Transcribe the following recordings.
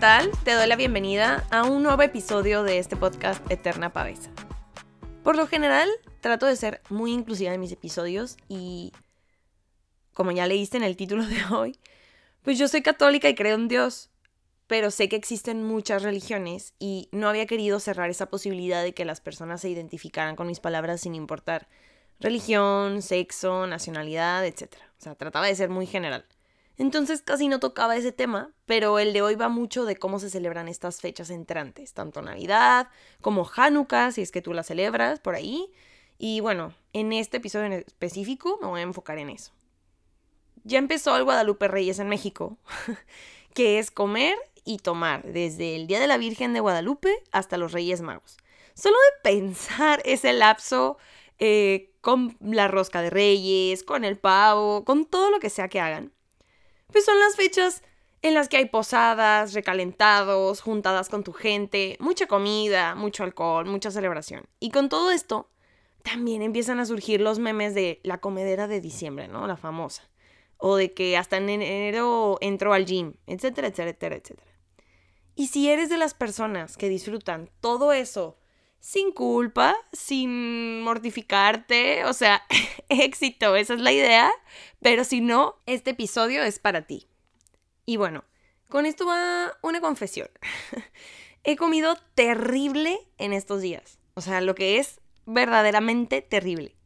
Hola, hola, ¿qué tal? Te doy la bienvenida a un nuevo episodio de este podcast Eterna Pavesa. Por lo general, trato de ser muy inclusiva en mis episodios y, como ya leíste en el título de hoy, pues yo soy católica y creo en Dios, pero sé que existen muchas religiones y no había querido cerrar esa posibilidad de que las personas se identificaran con mis palabras sin importar religión, sexo, nacionalidad, etc. O sea, trataba de ser muy general. Entonces casi no tocaba ese tema, pero el de hoy va mucho de cómo se celebran estas fechas entrantes, tanto Navidad como Hanukkah, si es que tú la celebras por ahí. Y bueno, en este episodio en específico me voy a enfocar en eso. Ya empezó el Guadalupe Reyes en México, que es comer y tomar, desde el Día de la Virgen de Guadalupe hasta los Reyes Magos. Solo de pensar ese lapso eh, con la rosca de Reyes, con el pavo, con todo lo que sea que hagan pues son las fechas en las que hay posadas, recalentados, juntadas con tu gente, mucha comida, mucho alcohol, mucha celebración. Y con todo esto, también empiezan a surgir los memes de la comedera de diciembre, ¿no? La famosa. O de que hasta en enero entró al gym, etcétera, etcétera, etcétera. Y si eres de las personas que disfrutan todo eso sin culpa, sin mortificarte, o sea, éxito, esa es la idea, pero si no, este episodio es para ti. Y bueno, con esto va una confesión. He comido terrible en estos días, o sea, lo que es verdaderamente terrible.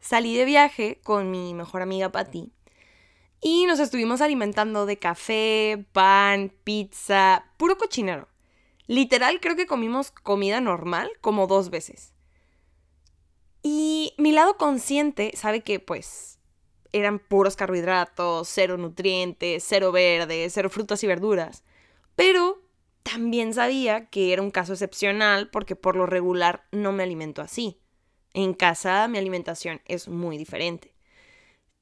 Salí de viaje con mi mejor amiga Patty y nos estuvimos alimentando de café, pan, pizza, puro cochinero. Literal, creo que comimos comida normal como dos veces. Y mi lado consciente sabe que, pues, eran puros carbohidratos, cero nutrientes, cero verdes, cero frutas y verduras. Pero también sabía que era un caso excepcional porque por lo regular no me alimento así. En casa mi alimentación es muy diferente.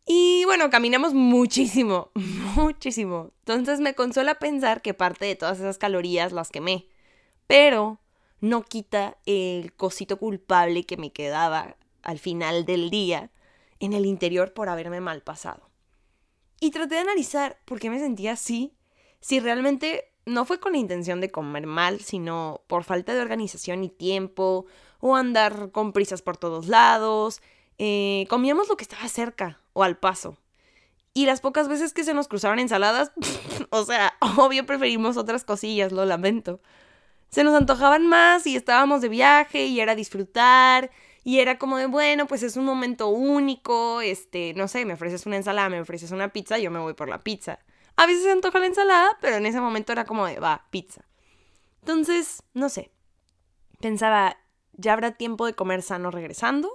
Y bueno, caminamos muchísimo, muchísimo. Entonces me consuela pensar que parte de todas esas calorías las quemé pero no quita el cosito culpable que me quedaba al final del día en el interior por haberme mal pasado. Y traté de analizar por qué me sentía así, si realmente no fue con la intención de comer mal, sino por falta de organización y tiempo, o andar con prisas por todos lados. Eh, comíamos lo que estaba cerca o al paso. Y las pocas veces que se nos cruzaban ensaladas, o sea, obvio preferimos otras cosillas, lo lamento se nos antojaban más y estábamos de viaje y era disfrutar y era como de, bueno, pues es un momento único, este, no sé, me ofreces una ensalada, me ofreces una pizza, yo me voy por la pizza. A veces se antoja la ensalada, pero en ese momento era como de, va, pizza. Entonces, no sé, pensaba, ya habrá tiempo de comer sano regresando.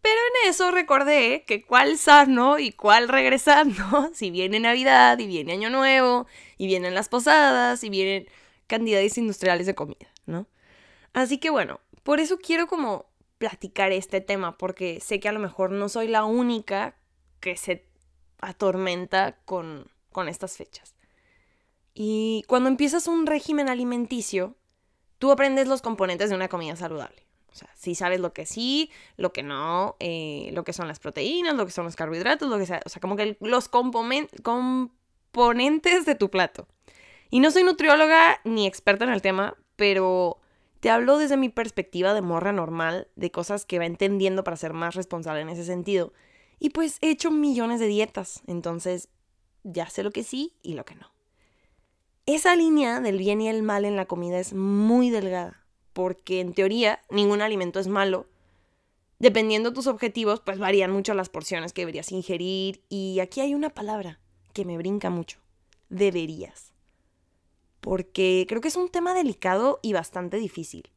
Pero en eso recordé que cuál sano y cuál regresando, si viene Navidad y viene Año Nuevo y vienen las posadas y vienen cantidades industriales de comida, ¿no? Así que bueno, por eso quiero como platicar este tema, porque sé que a lo mejor no soy la única que se atormenta con, con estas fechas. Y cuando empiezas un régimen alimenticio, tú aprendes los componentes de una comida saludable. O sea, sí sabes lo que sí, lo que no, eh, lo que son las proteínas, lo que son los carbohidratos, lo que sea. O sea, como que los componentes de tu plato. Y no soy nutrióloga ni experta en el tema, pero te hablo desde mi perspectiva de morra normal, de cosas que va entendiendo para ser más responsable en ese sentido. Y pues he hecho millones de dietas, entonces ya sé lo que sí y lo que no. Esa línea del bien y el mal en la comida es muy delgada, porque en teoría ningún alimento es malo. Dependiendo de tus objetivos, pues varían mucho las porciones que deberías ingerir. Y aquí hay una palabra que me brinca mucho. Deberías porque creo que es un tema delicado y bastante difícil.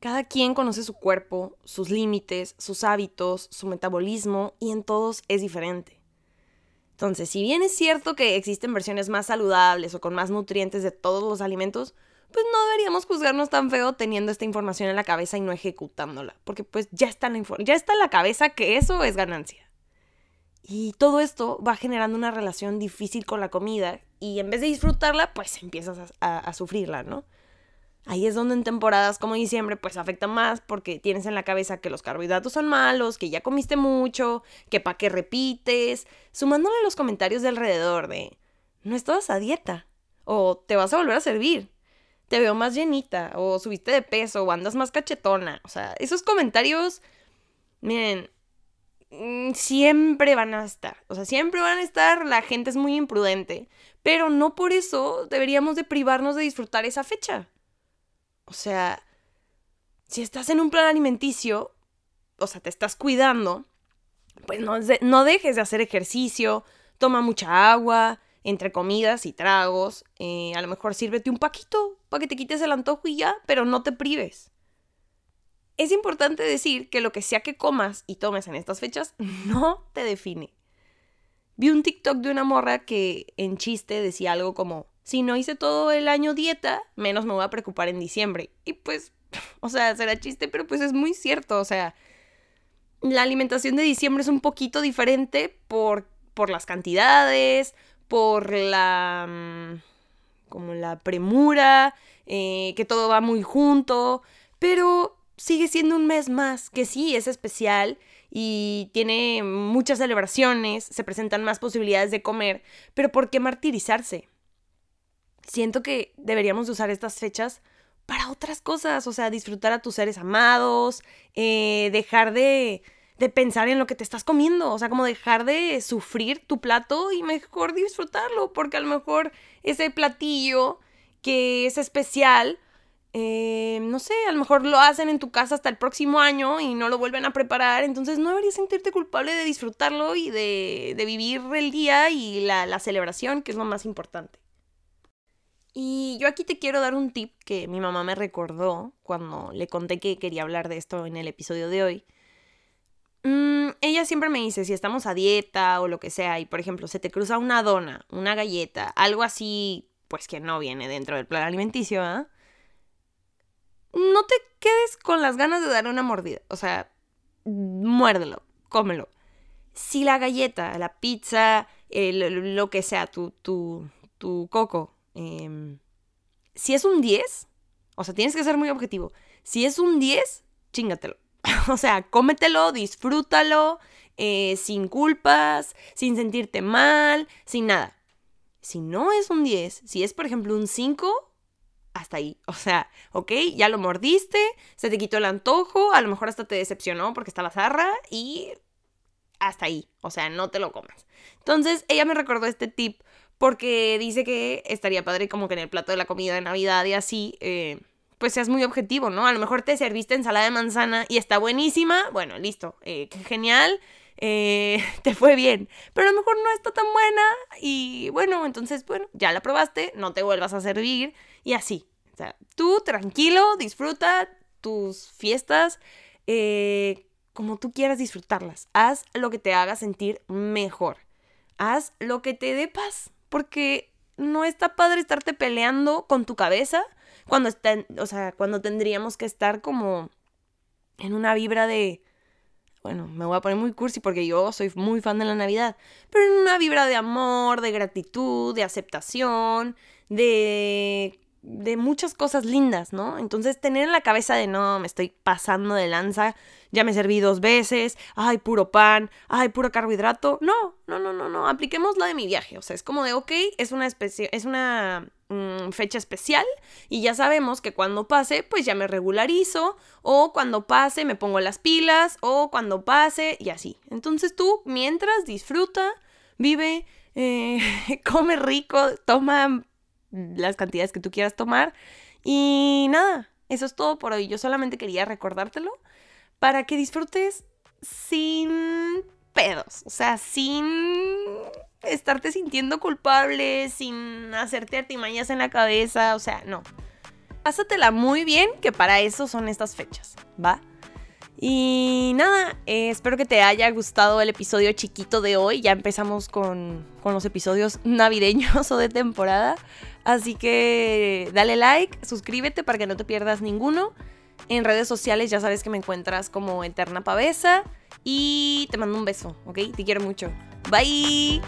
Cada quien conoce su cuerpo, sus límites, sus hábitos, su metabolismo y en todos es diferente. Entonces, si bien es cierto que existen versiones más saludables o con más nutrientes de todos los alimentos, pues no deberíamos juzgarnos tan feo teniendo esta información en la cabeza y no ejecutándola, porque pues ya está en la, ya está en la cabeza que eso es ganancia. Y todo esto va generando una relación difícil con la comida y en vez de disfrutarla, pues empiezas a, sufrirla, ¿no? Ahí es donde en temporadas como diciembre pues afecta más porque tienes en la cabeza que los carbohidratos son malos, que ya comiste mucho, que pa' qué repites, sumándole los comentarios de alrededor de no estabas a dieta. O te vas a volver a servir. Te veo más llenita. O subiste de peso. O andas más cachetona. O sea, esos comentarios, miren, mm, siempre van a estar. O sea, siempre van a estar. La gente es muy imprudente. Pero no por eso deberíamos de privarnos de disfrutar esa fecha. O sea, si estás en un plan alimenticio, o sea, te estás cuidando, pues no, no dejes de hacer ejercicio, toma mucha agua, entre comidas y tragos. Eh, a lo mejor sírvete un paquito para que te quites el antojo y ya, pero no te prives. Es importante decir que lo que sea que comas y tomes en estas fechas no te define. Vi un TikTok de una morra que en chiste decía algo como, si no hice todo el año dieta, menos me voy a preocupar en diciembre. Y pues, o sea, será chiste, pero pues es muy cierto, o sea, la alimentación de diciembre es un poquito diferente por, por las cantidades, por la... Mm, como la premura, eh, que todo va muy junto, pero sigue siendo un mes más, que sí es especial y tiene muchas celebraciones, se presentan más posibilidades de comer, pero ¿por qué martirizarse? Siento que deberíamos usar estas fechas para otras cosas, o sea, disfrutar a tus seres amados, eh, dejar de, de pensar en lo que te estás comiendo, o sea, como dejar de sufrir tu plato y mejor disfrutarlo, porque a lo mejor ese platillo que es especial, eh, no sé, a lo mejor lo hacen en tu casa hasta el próximo año y no lo vuelven a preparar, entonces no deberías sentirte culpable de disfrutarlo y de, de vivir el día y la, la celebración, que es lo más importante. Y yo aquí te quiero dar un tip que mi mamá me recordó cuando le conté que quería hablar de esto en el episodio de hoy. Mm, ella siempre me dice, si estamos a dieta o lo que sea, y por ejemplo, se te cruza una dona, una galleta, algo así, pues que no viene dentro del plan alimenticio, ¿ah? No te quedes con las ganas de dar una mordida. O sea, muérdelo, cómelo. Si la galleta, la pizza, lo que sea, tu, tu, tu coco, em, si es un 10, o sea, tienes que ser muy objetivo. Si es un 10, chingatelo. o sea, cómetelo, disfrútalo, eh, sin culpas, sin sentirte mal, sin nada. Si no es un 10, si es por ejemplo un 5, hasta ahí. O sea, ok, ya lo mordiste, se te quitó el antojo, a lo mejor hasta te decepcionó porque estaba zarra y hasta ahí. O sea, no te lo comas. Entonces, ella me recordó este tip porque dice que estaría padre como que en el plato de la comida de Navidad y así, eh, pues seas muy objetivo, ¿no? A lo mejor te serviste ensalada de manzana y está buenísima, bueno, listo, eh, genial, eh, te fue bien, pero a lo mejor no está tan buena y bueno, entonces, bueno, ya la probaste, no te vuelvas a servir y así. O sea, tú tranquilo, disfruta tus fiestas eh, como tú quieras disfrutarlas. Haz lo que te haga sentir mejor. Haz lo que te dé paz, porque no está padre estarte peleando con tu cabeza cuando estén, o sea, cuando tendríamos que estar como en una vibra de, bueno, me voy a poner muy cursi porque yo soy muy fan de la Navidad, pero en una vibra de amor, de gratitud, de aceptación, de de muchas cosas lindas, ¿no? Entonces tener en la cabeza de no, me estoy pasando de lanza, ya me serví dos veces, ay, puro pan, ay, puro carbohidrato. No, no, no, no, no, apliquemos la de mi viaje. O sea, es como de, ok, es una, especie, es una mm, fecha especial y ya sabemos que cuando pase, pues ya me regularizo, o cuando pase me pongo las pilas, o cuando pase y así. Entonces tú, mientras, disfruta, vive, eh, come rico, toma las cantidades que tú quieras tomar. Y nada, eso es todo por hoy. Yo solamente quería recordártelo para que disfrutes sin pedos, o sea, sin estarte sintiendo culpable, sin hacerte artimañas en la cabeza, o sea, no. Pásatela muy bien, que para eso son estas fechas, ¿va? Y nada, eh, espero que te haya gustado el episodio chiquito de hoy. Ya empezamos con, con los episodios navideños o de temporada. Así que dale like, suscríbete para que no te pierdas ninguno. En redes sociales ya sabes que me encuentras como Eterna Pavesa. Y te mando un beso, ¿ok? Te quiero mucho. Bye.